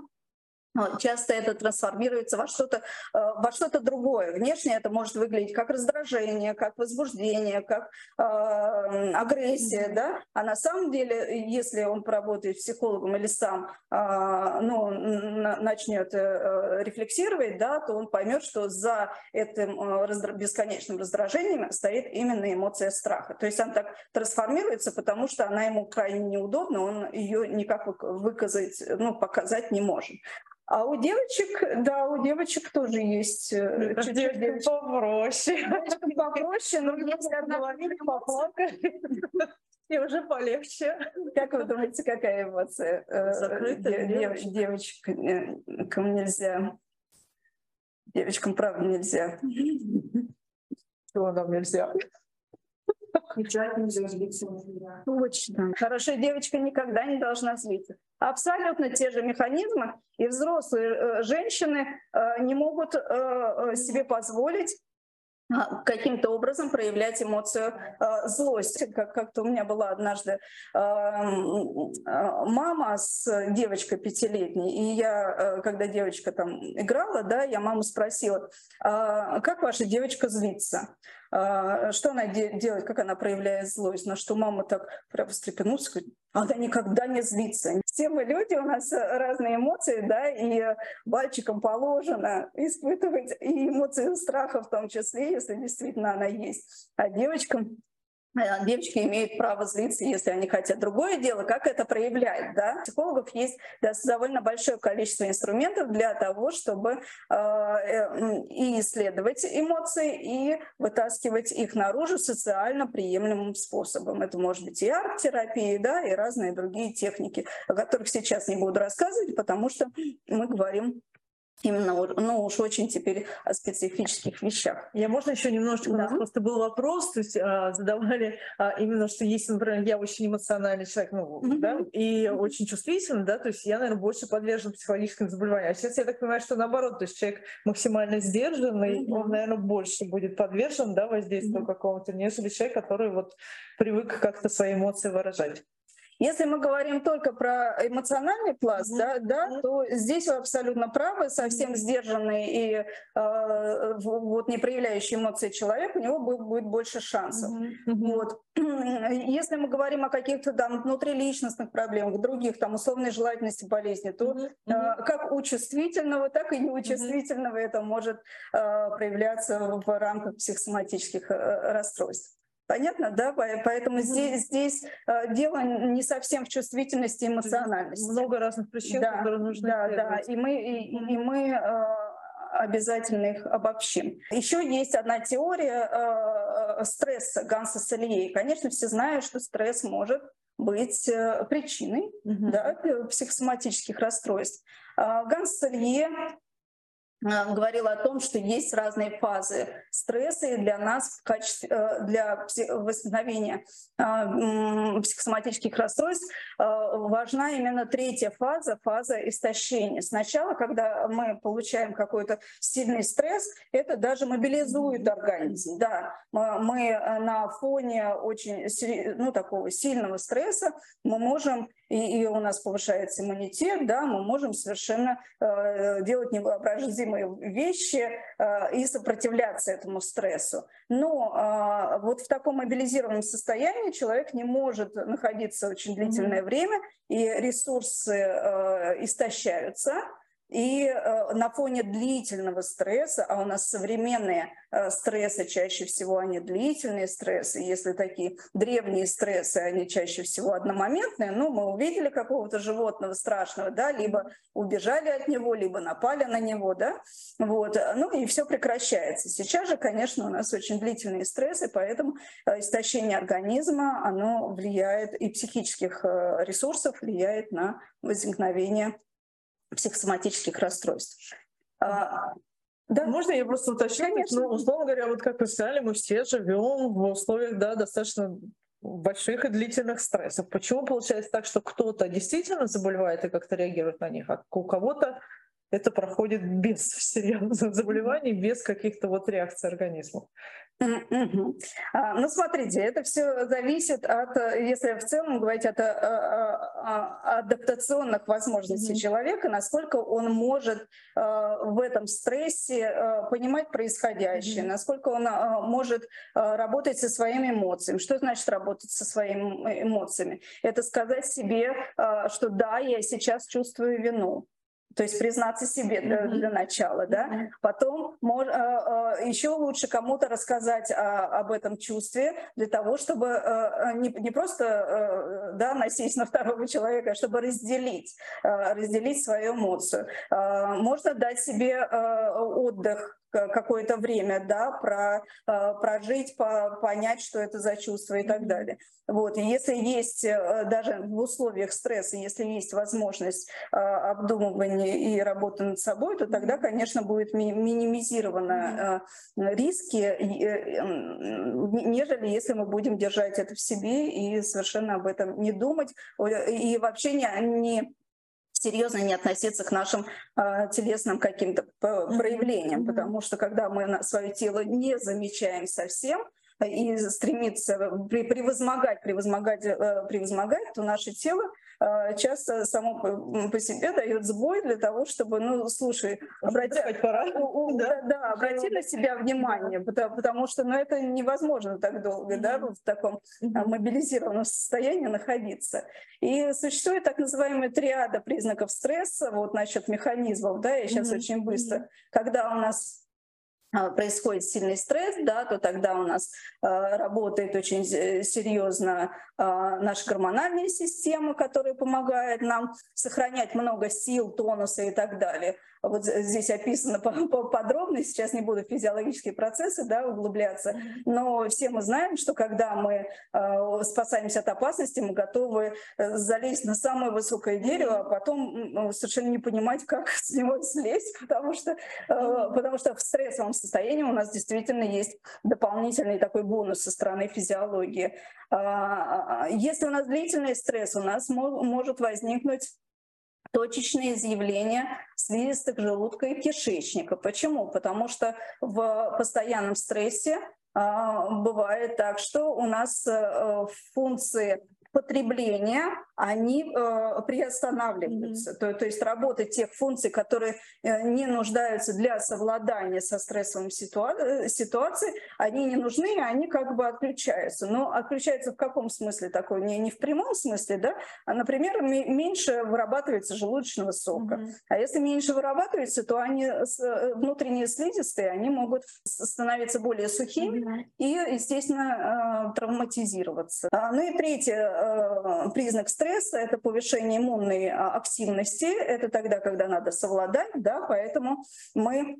часто это трансформируется во что-то э, во что-то другое. Внешне это может выглядеть как раздражение, как возбуждение, как э, агрессия, да. А на самом деле, если он поработает психологом или сам, э, ну, начнет э, рефлексировать, да, то он поймет, что за этим э, раздра- бесконечным раздражением стоит именно эмоция страха. То есть она так трансформируется, потому что она ему крайне неудобна, он ее никак выказать, ну, показать не может. А у девочек, да, у девочек тоже есть э, чуть-чуть попроще. Попроще, но если одна поплакать, и уже полегче. Как вы думаете, какая эмоция? Э, Закрытая девочка. Девочкам нельзя. Девочкам, правда, нельзя. Чего нам нельзя? Кричать нельзя, злиться нельзя. Точно. Хорошая девочка никогда не должна злиться. Абсолютно те же механизмы, и взрослые э, женщины э, не могут э, себе позволить а, каким-то образом проявлять эмоцию э, злости. Как- как-то у меня была однажды э, мама с девочкой пятилетней, и я, э, когда девочка там играла, да, я маму спросила, э, как ваша девочка злится? А, что она де- делает, как она проявляет злость, на что мама так прям встрепенулась, говорит, она никогда не злится. Все мы люди, у нас разные эмоции, да, и мальчикам положено испытывать и эмоции страха в том числе, если действительно она есть. А девочкам Э, девочки имеют право злиться, если они хотят. Другое дело, как это проявляет. Да? У психологов есть довольно большое количество инструментов для того, чтобы э, э, и исследовать эмоции, и вытаскивать их наружу социально приемлемым способом. Это может быть и арт-терапия, да, и разные другие техники, о которых сейчас не буду рассказывать, потому что мы говорим именно, ну уж очень теперь о специфических вещах. Я можно еще немножечко, да. у нас просто был вопрос, то есть а, задавали а, именно, что если, например, я очень эмоциональный человек, ну, mm-hmm. да, и mm-hmm. очень чувствительный, да, то есть я, наверное, больше подвержен психологическим заболеваниям. А сейчас я так понимаю, что наоборот, то есть человек максимально сдержанный, mm-hmm. он, наверное, больше будет подвержен, да, воздействию mm-hmm. какому-то, нежели человек, который вот привык как-то свои эмоции выражать. Если мы говорим только про эмоциональный пласт, mm-hmm. да, да, то здесь вы абсолютно правы. Совсем сдержанный и э, вот не проявляющий эмоции человек, у него будет, будет больше шансов. Mm-hmm. Вот. Если мы говорим о каких-то там внутриличностных проблемах, других там условной желательности болезни, то mm-hmm. э, как у чувствительного, так и неучувствительного mm-hmm. это может э, проявляться в рамках психосоматических э, расстройств. Понятно, да? Поэтому здесь, здесь э, дело не совсем в чувствительности и эмоциональности. Много разных причин, да, которые нужно Да, да, и мы, и, и мы э, обязательно их обобщим. Еще есть одна теория э, стресса Ганса Салье. Конечно, все знают, что стресс может быть причиной mm-hmm. да, психосоматических расстройств. Э, Ганс Салье Э, говорила о том, что есть разные фазы стресса, и для нас в качестве, э, для восстановления э, психосоматических расстройств важна именно третья фаза, фаза истощения. Сначала, когда мы получаем какой-то сильный стресс, это даже мобилизует организм. Да, мы на фоне очень ну, такого сильного стресса мы можем и, и у нас повышается иммунитет, да, мы можем совершенно э, делать невообразимые вещи э, и сопротивляться этому стрессу. Но э, вот в таком мобилизированном состоянии человек не может находиться очень длительное mm-hmm. Время, и ресурсы э, истощаются, и э, на фоне длительного стресса, а у нас современные э, стрессы чаще всего они длительные стрессы, если такие древние стрессы, они чаще всего одномоментные, ну, мы увидели какого-то животного страшного, да, либо убежали от него, либо напали на него, да, вот, ну и все прекращается. Сейчас же, конечно, у нас очень длительные стрессы, поэтому э, истощение организма, оно влияет, и психических ресурсов влияет на возникновение психосоматических расстройств. А, да. Можно я просто уточню? Конечно. Ну, условно говоря, вот как вы сказали, мы все живем в условиях да, достаточно больших и длительных стрессов. Почему получается так, что кто-то действительно заболевает и как-то реагирует на них, а у кого-то это проходит без серьезных заболеваний, без каких-то вот реакций организма. А, ну, смотрите, это все зависит от, если в целом говорить от а, а, адаптационных возможностей mm-hmm. человека, насколько он может в этом стрессе понимать происходящее, mm-hmm. насколько он может работать со своими эмоциями. Что значит работать со своими эмоциями? Это сказать себе, что да, я сейчас чувствую вину то есть признаться себе для, для начала, да. Потом мож, а, а, еще лучше кому-то рассказать а, об этом чувстве для того, чтобы не, не просто да, насесть на второго человека, а чтобы разделить, разделить свою эмоцию. Можно дать себе отдых какое-то время, да, про, э, прожить, по, понять, что это за чувство и так далее. Вот. И если есть э, даже в условиях стресса, если есть возможность э, обдумывания и работы над собой, то тогда, конечно, будет минимизированы риски, нежели если мы будем держать это в себе и совершенно об этом не думать и вообще не, не серьезно не относиться к нашим э, телесным каким-то проявлениям, потому что когда мы свое тело не замечаем совсем, и стремиться превозмогать, превозмогать, э, превозмогать, то наше тело э, часто само по себе дает сбой для того, чтобы, ну, слушай, обрати, пора. да? Да, обрати на себя внимание, потому, потому что, ну, это невозможно так долго, да, в таком мобилизированном состоянии находиться. И существует так называемая триада признаков стресса, вот насчет механизмов, да, я сейчас очень быстро, когда у нас а, происходит сильный стресс, да, то тогда у нас э, работает очень серьезно э, наша гормональная система, которая помогает нам сохранять много сил, тонуса и так далее. Вот здесь описано подробно, сейчас не буду в физиологические процессы да, углубляться, но все мы знаем, что когда мы э, спасаемся от опасности, мы готовы э, залезть на самое высокое дерево, а потом совершенно не понимать, как с него слезть, потому что, потому что в стрессовом состоянии у нас действительно есть дополнительный такой бонус со стороны физиологии. А, а, а, если у нас длительный стресс, у нас может возникнуть точечные изъявления слизистых желудка и кишечника. Почему? Потому что в постоянном стрессе бывает так, что у нас э, функции потребления, они э, приостанавливаются. Mm-hmm. То, то есть работа тех функций, которые э, не нуждаются для совладания со стрессовым ситуа- э, ситуацией, они не нужны, они как бы отключаются. Но отключаются в каком смысле такой? Не, не в прямом смысле, да? А, например, м- меньше вырабатывается желудочного сока. Mm-hmm. А если меньше вырабатывается, то они э, внутренние слизистые, они могут становиться более сухими mm-hmm. и, естественно, э, травматизироваться. А, ну и третье, признак стресса — это повышение иммунной а, активности. Это тогда, когда надо совладать, да, поэтому мы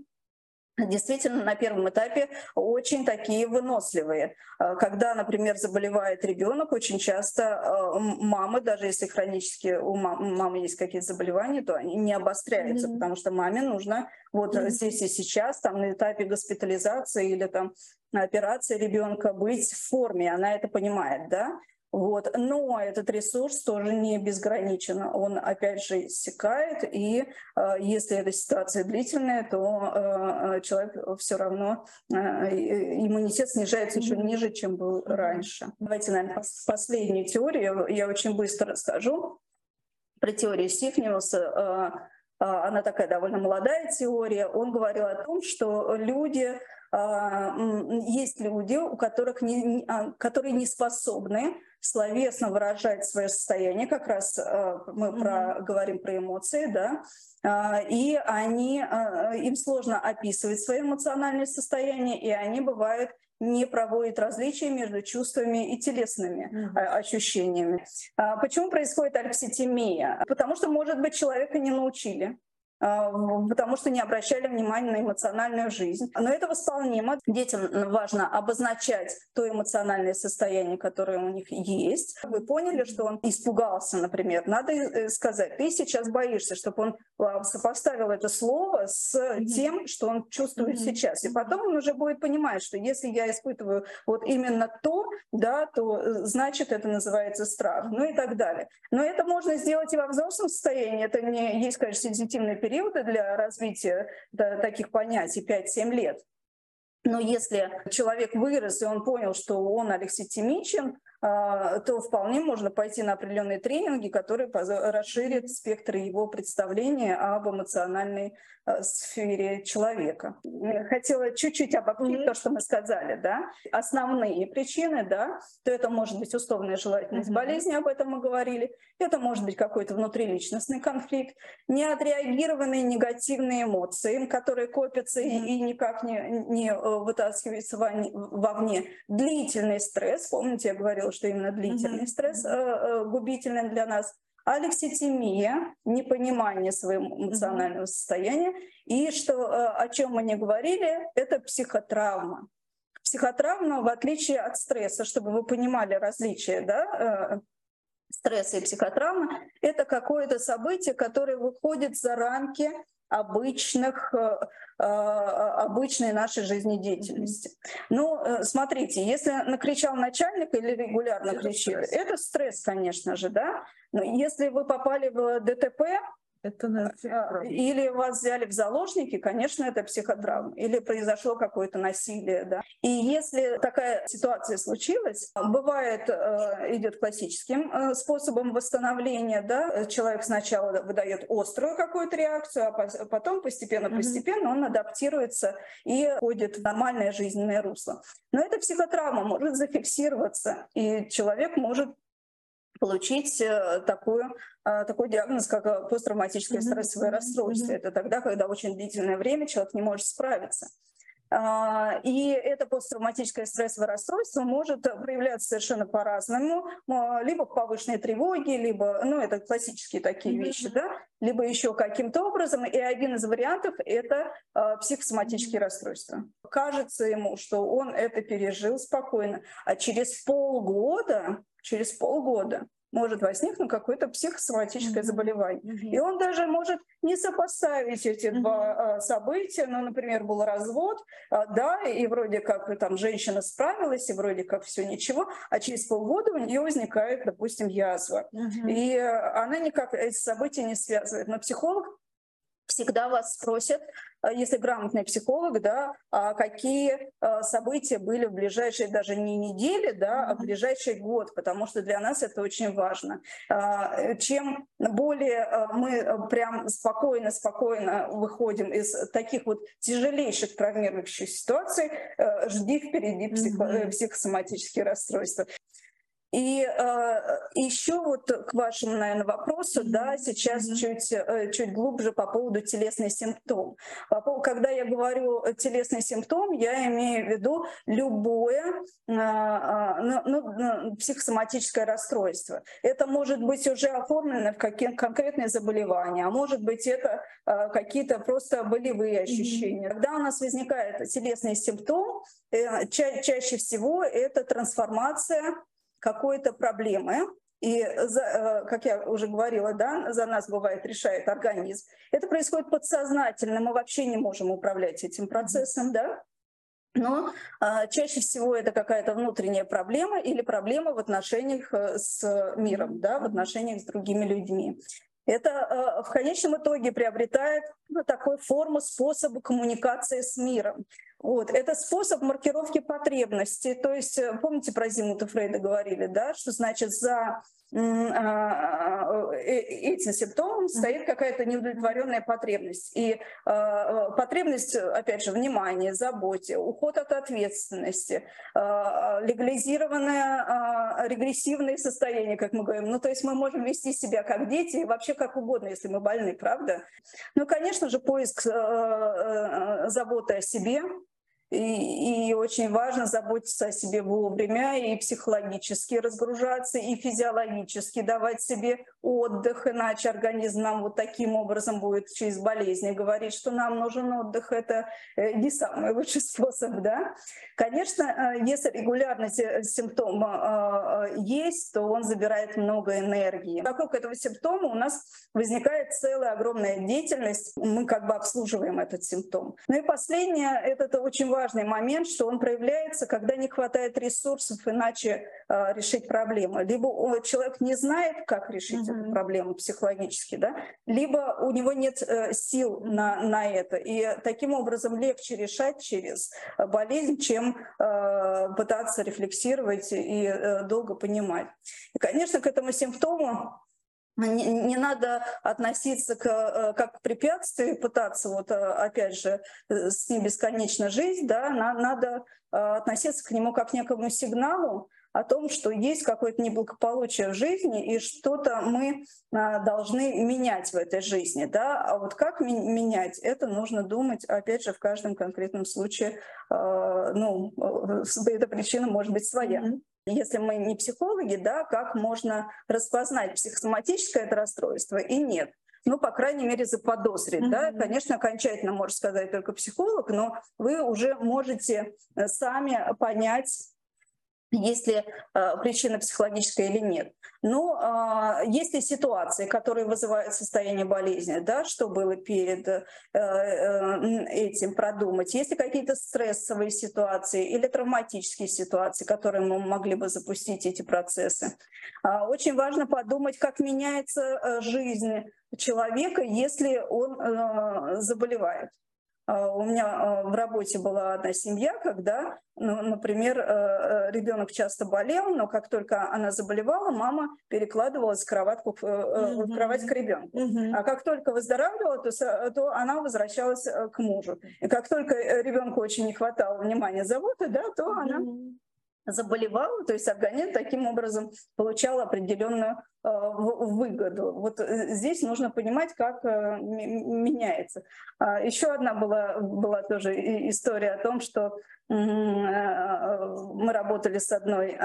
действительно на первом этапе очень такие выносливые. Э, когда, например, заболевает ребенок, очень часто э, мамы, даже если хронически у мамы есть какие-то заболевания, то они не обостряются, mm-hmm. потому что маме нужно вот mm-hmm. здесь и сейчас, там на этапе госпитализации или там операции ребенка быть в форме, она это понимает, да, вот. Но этот ресурс тоже не безграничен. Он, опять же, иссякает, и э, если эта ситуация длительная, то э, э человек все равно, э, иммунитет снижается еще ниже, чем был раньше. Давайте, наверное, последнюю теорию я очень быстро расскажу про теорию Сифниуса. Э, э, она такая довольно молодая теория. Он говорил о том, что люди а, есть люди, у которых не, а, которые не способны словесно выражать свое состояние, как раз а, мы про, говорим про эмоции, да, и они, им сложно описывать свое эмоциональное состояние, и они бывают не проводят различия между чувствами и телесными mm-hmm. ощущениями. Почему происходит алекситимия? Потому что, может быть, человека не научили а, потому что не обращали внимания на эмоциональную жизнь. Но это восполнимо. Детям важно обозначать то эмоциональное состояние, которое у них есть. Вы поняли, что он испугался, например. Надо э, сказать, ты сейчас боишься, чтобы он а, сопоставил это слово с тем, что он чувствует сейчас. И потом он уже будет понимать, что если я испытываю вот именно то, да, то э, значит это называется страх, ну и так далее. Но это можно сделать и во взрослом состоянии. Это не есть, конечно, сенситивный период, периоды для развития таких понятий 5-7 лет. Но если человек вырос и он понял, что он алекситимичен, а, то вполне можно пойти на определенные тренинги, которые расширят спектр его представления об эмоциональной а, сфере человека. Я хотела чуть-чуть обобщить mm-hmm. то, что мы сказали, да. Основные причины, да, то это может быть условная желательность mm-hmm. болезни, об этом мы говорили, это может быть какой-то внутриличностный конфликт, неотреагированные негативные эмоции, которые копятся mm-hmm. и, и никак не, не э, вытаскиваются вовне, длительный стресс, помните, я говорила, что именно длительный mm-hmm. стресс э, э, губительный для нас, алекситимия, непонимание своего эмоционального mm-hmm. состояния, и что, э, о чем мы не говорили, это психотравма. Психотравма, в отличие от стресса, чтобы вы понимали различия, да, э, стресса и психотравмы, это какое-то событие, которое выходит за рамки обычных, э, э, обычной нашей жизнедеятельности. Ну, э, смотрите, если накричал начальник или регулярно кричит, это стресс, конечно же, да. Но если вы попали в ДТП, это а, Или вас взяли в заложники, конечно, это психотравма. Или произошло какое-то насилие. Да? И если такая ситуация случилась, бывает, э, идет классическим э, способом восстановления. Да? Человек сначала выдает острую какую-то реакцию, а потом постепенно-постепенно он адаптируется и входит в нормальное жизненное русло. Но эта психотравма может зафиксироваться, и человек может получить э, такую, э, такой диагноз, как э, посттравматическое стрессовое расстройство. Это тогда, когда очень длительное время человек не может справиться. А, и это посттравматическое стрессовое расстройство может проявляться совершенно по-разному, либо повышенной тревоги, либо, ну, это классические такие вещи, да, либо еще каким-то образом. И один из вариантов — это психосоматические mm-hmm. расстройства. Кажется ему, что он это пережил спокойно, а через полгода, через полгода может возникнуть какое-то психосоматическое mm-hmm. заболевание. Mm-hmm. И он даже может не сопоставить эти mm-hmm. два а, события. Ну, например, был развод, а, да, и вроде как там женщина справилась, и вроде как все ничего, а через полгода у нее возникает, допустим, язва. Mm-hmm. И она никак эти события не связывает. Но психолог всегда вас спросят, э, если грамотный психолог, да, а какие э, события были в ближайшие даже не недели, да, а в ближайший год, потому что для нас это очень важно. А, чем более э, мы прям спокойно-спокойно выходим из таких вот тяжелейших травмирующих ситуаций, жди впереди психо- психосоматические расстройства. И э, еще вот к вашему, наверное, вопросу, да, сейчас mm-hmm. чуть, э, чуть глубже по поводу телесных симптом. Когда я говорю телесный симптом, я имею в виду любое э, э, ну, психосоматическое расстройство. Это может быть уже оформлено в какие конкретные заболевания, а может быть это э, какие-то просто болевые ощущения. Mm-hmm. Когда у нас возникает телесный симптом, э, ча- чаще всего это трансформация какой-то проблемы, и, за, э, как я уже говорила, да, за нас бывает решает организм. Это происходит подсознательно, мы вообще не можем управлять этим процессом, да. Но а, чаще всего это какая-то внутренняя проблема или проблема в отношениях э, с миром, да, в отношениях с другими людьми. Это э, в конечном итоге приобретает ну, такой форму способа коммуникации с миром. Вот. Это способ маркировки потребностей. То есть, э, помните, про Зимута Фрейда говорили, да, что значит за а, э, этим симптомом стоит какая-то неудовлетворенная потребность. И а, потребность, опять же, внимания, заботе, уход от ответственности, а, легализированное регрессивное состояние, как мы говорим. Ну, то есть мы можем вести себя как дети и вообще как угодно, если мы больны, правда? Ну, конечно же, поиск заботы о себе, и, и очень важно заботиться о себе вовремя и психологически разгружаться, и физиологически давать себе отдых, иначе организм нам вот таким образом будет через болезни говорить, что нам нужен отдых. Это э, не самый лучший способ, да. Конечно, э, если регулярность симптома э, есть, то он забирает много энергии. Вокруг этого симптома у нас возникает целая огромная деятельность. Мы как бы обслуживаем этот симптом. Ну и последнее, это очень важно важный момент, что он проявляется, когда не хватает ресурсов иначе э, решить проблему. Либо человек не знает, как решить mm-hmm. эту проблему психологически, да, либо у него нет э, сил на, на это. И таким образом легче решать через болезнь, чем э, пытаться рефлексировать и э, долго понимать. И, конечно, к этому симптому не, не надо относиться к, э, как к препятствию, пытаться вот э, опять же э, с ним бесконечно жить, да, надо относиться к нему как к некому сигналу о том, что есть какое-то неблагополучие в жизни и что-то мы должны менять в этой жизни, да, а вот как менять, это нужно думать, опять же, в каждом конкретном случае, ну, эта причина может быть своя. Mm-hmm если мы не психологи, да, как можно распознать психосоматическое это расстройство и нет ну, по крайней мере, заподозрить. Mm-hmm. Да? Конечно, окончательно может сказать только психолог, но вы уже можете э, сами понять, есть ли э, причина психологическая или нет. Но э, есть ли ситуации, которые вызывают состояние болезни, да, что было перед э, э, этим продумать? Есть ли какие-то стрессовые ситуации или травматические ситуации, которые мы могли бы запустить эти процессы? Э, очень важно подумать, как меняется э, жизнь человека, если он э, заболевает. А, у меня а, в работе была одна семья, когда, ну, например, э, э, ребенок часто болел, но как только она заболевала, мама перекладывалась в, кроватку, mm-hmm. в кровать к ребенку. Mm-hmm. А как только выздоравливала, то, то она возвращалась к мужу. И как только ребенку очень не хватало внимания, заботы, да, то mm-hmm. она заболевала, то есть организм таким образом получал определенную в выгоду. Вот здесь нужно понимать, как меняется. А, Еще одна была, была тоже история о том, что мы работали с одной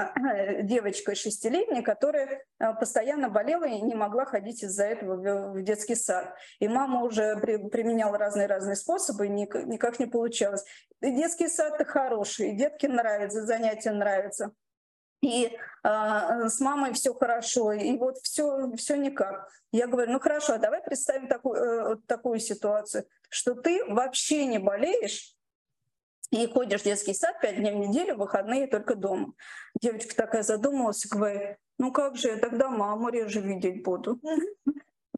девочкой шестилетней, которая постоянно болела и не могла ходить из-за этого в детский сад. И мама уже применяла разные-разные способы, и никак не получалось. И детский сад-то хороший, и детки нравятся, занятия нравятся и э, с мамой все хорошо, и вот все, все никак. Я говорю, ну хорошо, а давай представим такую, э, такую ситуацию, что ты вообще не болеешь, и ходишь в детский сад пять дней в неделю, выходные только дома. Девочка такая задумалась и говорит, ну как же я тогда маму реже видеть буду?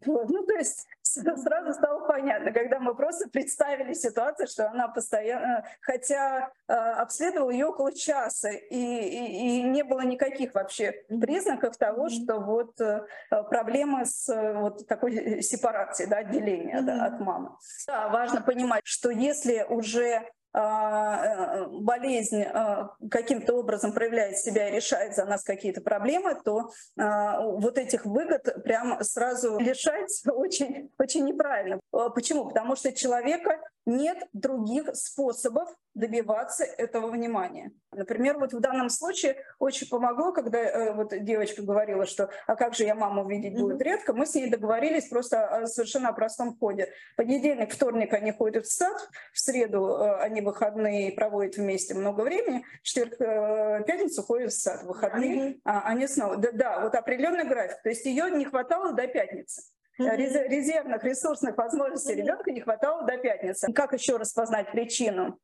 Ну, то есть сразу стало понятно, когда мы просто представили ситуацию, что она постоянно, хотя э, обследовал ее около часа, и, и, и не было никаких вообще признаков того, что вот э, проблемы с э, вот такой сепарацией, да, отделения да, от мамы. Да, важно понимать, что если уже э, болезнь а, каким-то образом проявляет себя и решает за нас какие-то проблемы, то а, вот этих выгод прям сразу лишать очень, очень неправильно. Почему? Потому что человека нет других способов добиваться этого внимания. Например, вот в данном случае очень помогло, когда э, вот девочка говорила, что «а как же я маму видеть будет редко», мы с ней договорились просто о совершенно простом ходе. Понедельник, вторник они ходят в сад, в среду э, они выходные проводят вместе много времени, четверг, э, пятницу ходят в сад, выходные, а они снова. Да, да, вот определенный график. То есть ее не хватало до пятницы резервных ресурсных возможностей ребенка не хватало до пятницы. Как еще распознать причину?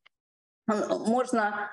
можно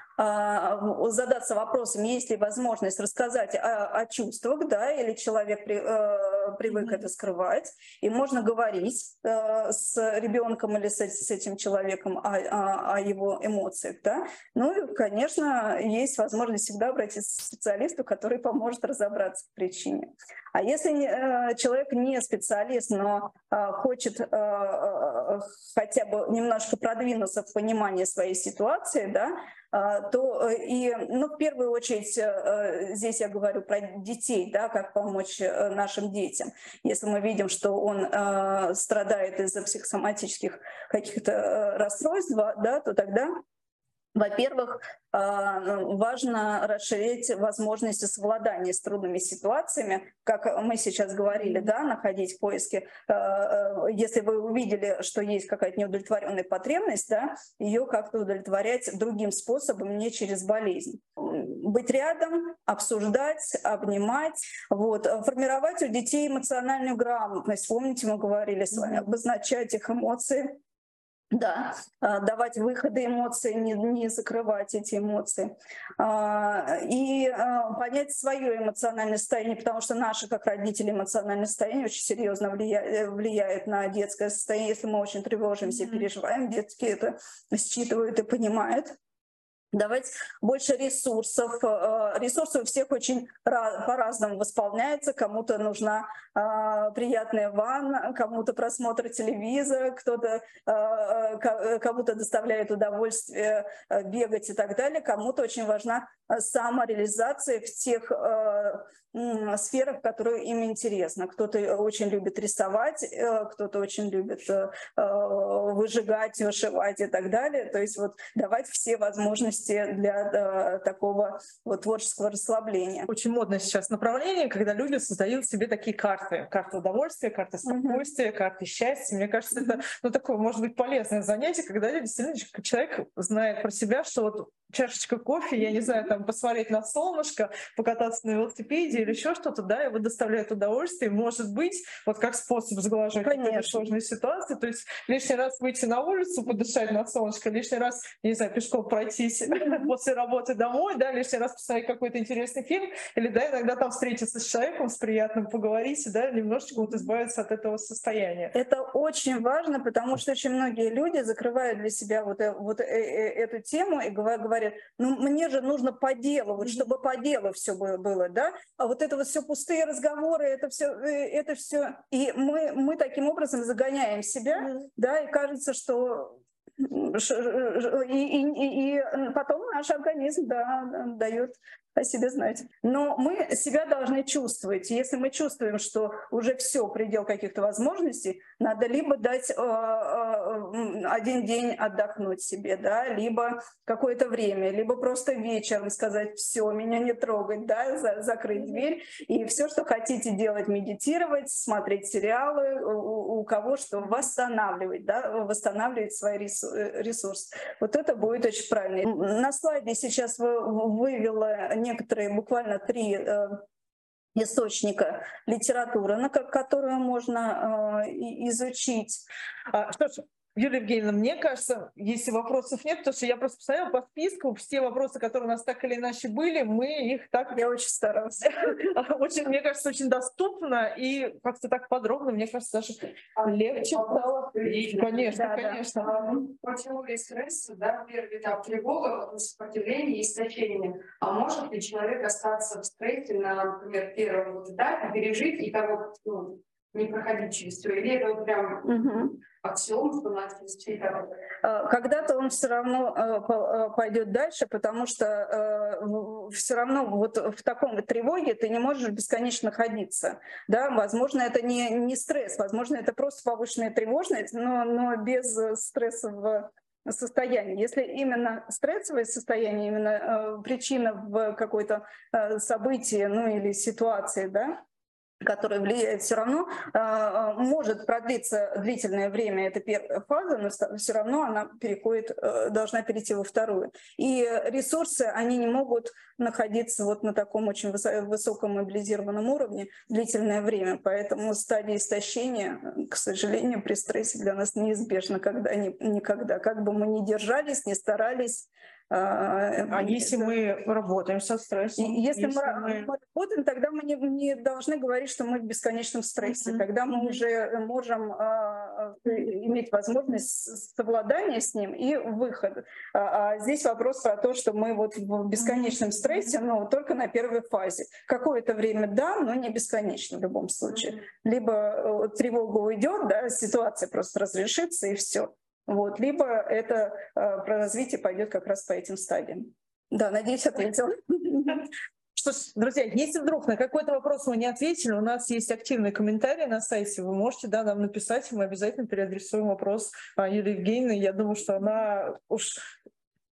задаться вопросом, есть ли возможность рассказать о, о чувствах, да, или человек при, э, привык mm-hmm. это скрывать, и можно говорить э, с ребенком или с, с этим человеком о, о, о его эмоциях, да. Ну и, конечно, есть возможность всегда обратиться к специалисту, который поможет разобраться в причине. А если э, человек не специалист, но э, хочет э, э, хотя бы немножко продвинуться в понимании своей ситуации, да, то э, и, ну, в первую очередь, э, здесь я говорю про детей, да, как помочь э, нашим детям. Если мы видим, что он э, страдает из-за психосоматических каких-то э, расстройств, да, то тогда во-первых, а, ну, важно расширить возможности совладания с трудными ситуациями, как мы сейчас говорили, да, находить поиски. А, а, если вы увидели, что есть какая-то неудовлетворенная потребность, да, ее как-то удовлетворять другим способом, не через болезнь. Быть рядом, обсуждать, обнимать, вот. формировать у детей эмоциональную грамотность. Помните, мы говорили с вами, обозначать их эмоции, да, а, давать выходы эмоций, не, не закрывать эти эмоции. А, и а, понять свое эмоциональное состояние, потому что наше, как родители, эмоциональное состояние очень серьезно влияет, влияет на детское состояние. Если мы очень тревожимся и переживаем, детки это считывают и понимают давать больше ресурсов. Э, ресурсы у всех очень по-разному восполняются. Кому-то нужна э, приятная ванна, кому-то просмотр телевизора, кто-то э, кому-то доставляет удовольствие бегать и так далее. Кому-то очень важна самореализация в тех сферах, которые им интересно. Кто-то очень любит рисовать, кто-то очень любит выжигать, вышивать и так далее. То есть вот давать все возможности возможности для такого вот творческого расслабления. Очень модно сейчас направление, когда люди создают себе такие карты. Карты удовольствия, карты спокойствия, mm-hmm. карты счастья. Мне кажется, mm-hmm. это ну, такое может быть полезное занятие, когда действительно человек знает про себя, что вот чашечка кофе, я не знаю, там посмотреть на солнышко, покататься на велосипеде или еще что-то, да, его доставляет удовольствие, может быть, вот как способ сглаживать какие-то сложные ситуации, то есть лишний раз выйти на улицу, подышать на солнышко, лишний раз, не знаю, пешком пройтись после работы домой, да, лишний раз посмотреть какой-то интересный фильм, или, да, иногда там встретиться с человеком, с приятным поговорить, да, немножечко вот избавиться от этого состояния. Это очень важно, потому что очень многие люди закрывают для себя вот, э, вот э, э, эту тему и говорят, ну мне же нужно по делу, вот чтобы по делу все было, да, а вот это вот все пустые разговоры, это все, это все, и мы, мы таким образом загоняем себя, да, и кажется, что и, и, и потом наш организм да, дает о себе знать. Но мы себя должны чувствовать. Если мы чувствуем, что уже все, предел каких-то возможностей, надо либо дать э, э, один день отдохнуть себе, да, либо какое-то время, либо просто вечером сказать, все, меня не трогать, да, за, закрыть дверь. И все, что хотите делать, медитировать, смотреть сериалы, у, у кого что, восстанавливать, да, восстанавливать свои ресурсы. Вот это будет очень правильно. На слайде сейчас вывела некоторые, буквально три э, источника литературы, на которую можно э, изучить. А, что ж, Юлия Евгеньевна, мне кажется, если вопросов нет, потому что я просто посмотрела по списку все вопросы, которые у нас так или иначе были, мы их так... Я очень старалась. Очень, мне кажется, очень доступно и как-то так подробно, мне кажется, даже легче стало. Конечно, да, конечно. Да. Теории стресса, да, первый этап тревога, сопротивление и истощение. А может ли человек остаться в стрессе на, например, первом этапе, пережить и того, ну, не проходить через все? Или это прям угу. аксиом, что у нас есть э, Когда-то он все равно э, э, пойдет дальше, потому что все равно вот в таком тревоге ты не можешь бесконечно находиться. Да? Возможно, это не, не стресс, возможно, это просто повышенная тревожность, но, но без стрессового состояние. Если именно стрессовое состояние, именно э, причина в какой-то э, событии, ну или ситуации, да, которая влияет все равно, а, может продлиться длительное время, это первая фаза, но все равно она переходит, э, должна перейти во вторую. И ресурсы, они не могут находиться вот на таком очень высоком мобилизированном уровне длительное время, поэтому стадия истощения, к сожалению, при стрессе для нас неизбежна когда, никогда. Как бы мы ни держались, ни старались, а, а если мы работаем со стрессом? Если, если мы, мы... работаем, тогда мы не, не должны говорить, что мы в бесконечном стрессе. Mm-hmm. Тогда мы mm-hmm. уже можем а, иметь возможность совладания с ним и выход. А, а здесь вопрос про то, что мы вот в бесконечном стрессе, но только на первой фазе. Какое-то время да, но не бесконечно в любом случае. Mm-hmm. Либо э, тревога уйдет, да, ситуация просто разрешится и все. Вот. Либо это э, про развитие пойдет как раз по этим стадиям. Да, надеюсь, ответила. Что ж, друзья, если вдруг на какой-то вопрос мы не ответили, у нас есть активные комментарии на сайте, вы можете да, нам написать, мы обязательно переадресуем вопрос Юлии Евгеньевны. Я думаю, что она уж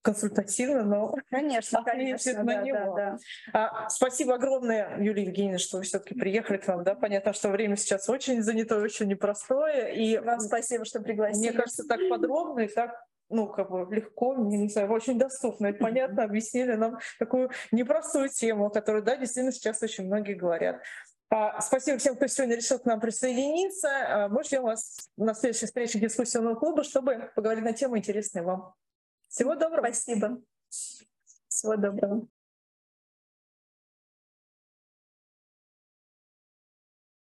консультативно, но конечно, конечно, на да, него. Да, да. А, спасибо огромное, Юлия Евгеньевна, что вы все-таки приехали к нам. Да? Понятно, что время сейчас очень занятое, очень непростое. И вам спасибо, что пригласили. Мне кажется, так подробно и так ну, как бы легко, не знаю, очень доступно и понятно объяснили нам такую непростую тему, которую, да, действительно сейчас очень многие говорят. А, спасибо всем, кто сегодня решил к нам присоединиться. А, мы ждем вас на следующей встрече дискуссионного клуба, чтобы поговорить на тему интересные вам. Всего доброго. Спасибо. Всего доброго.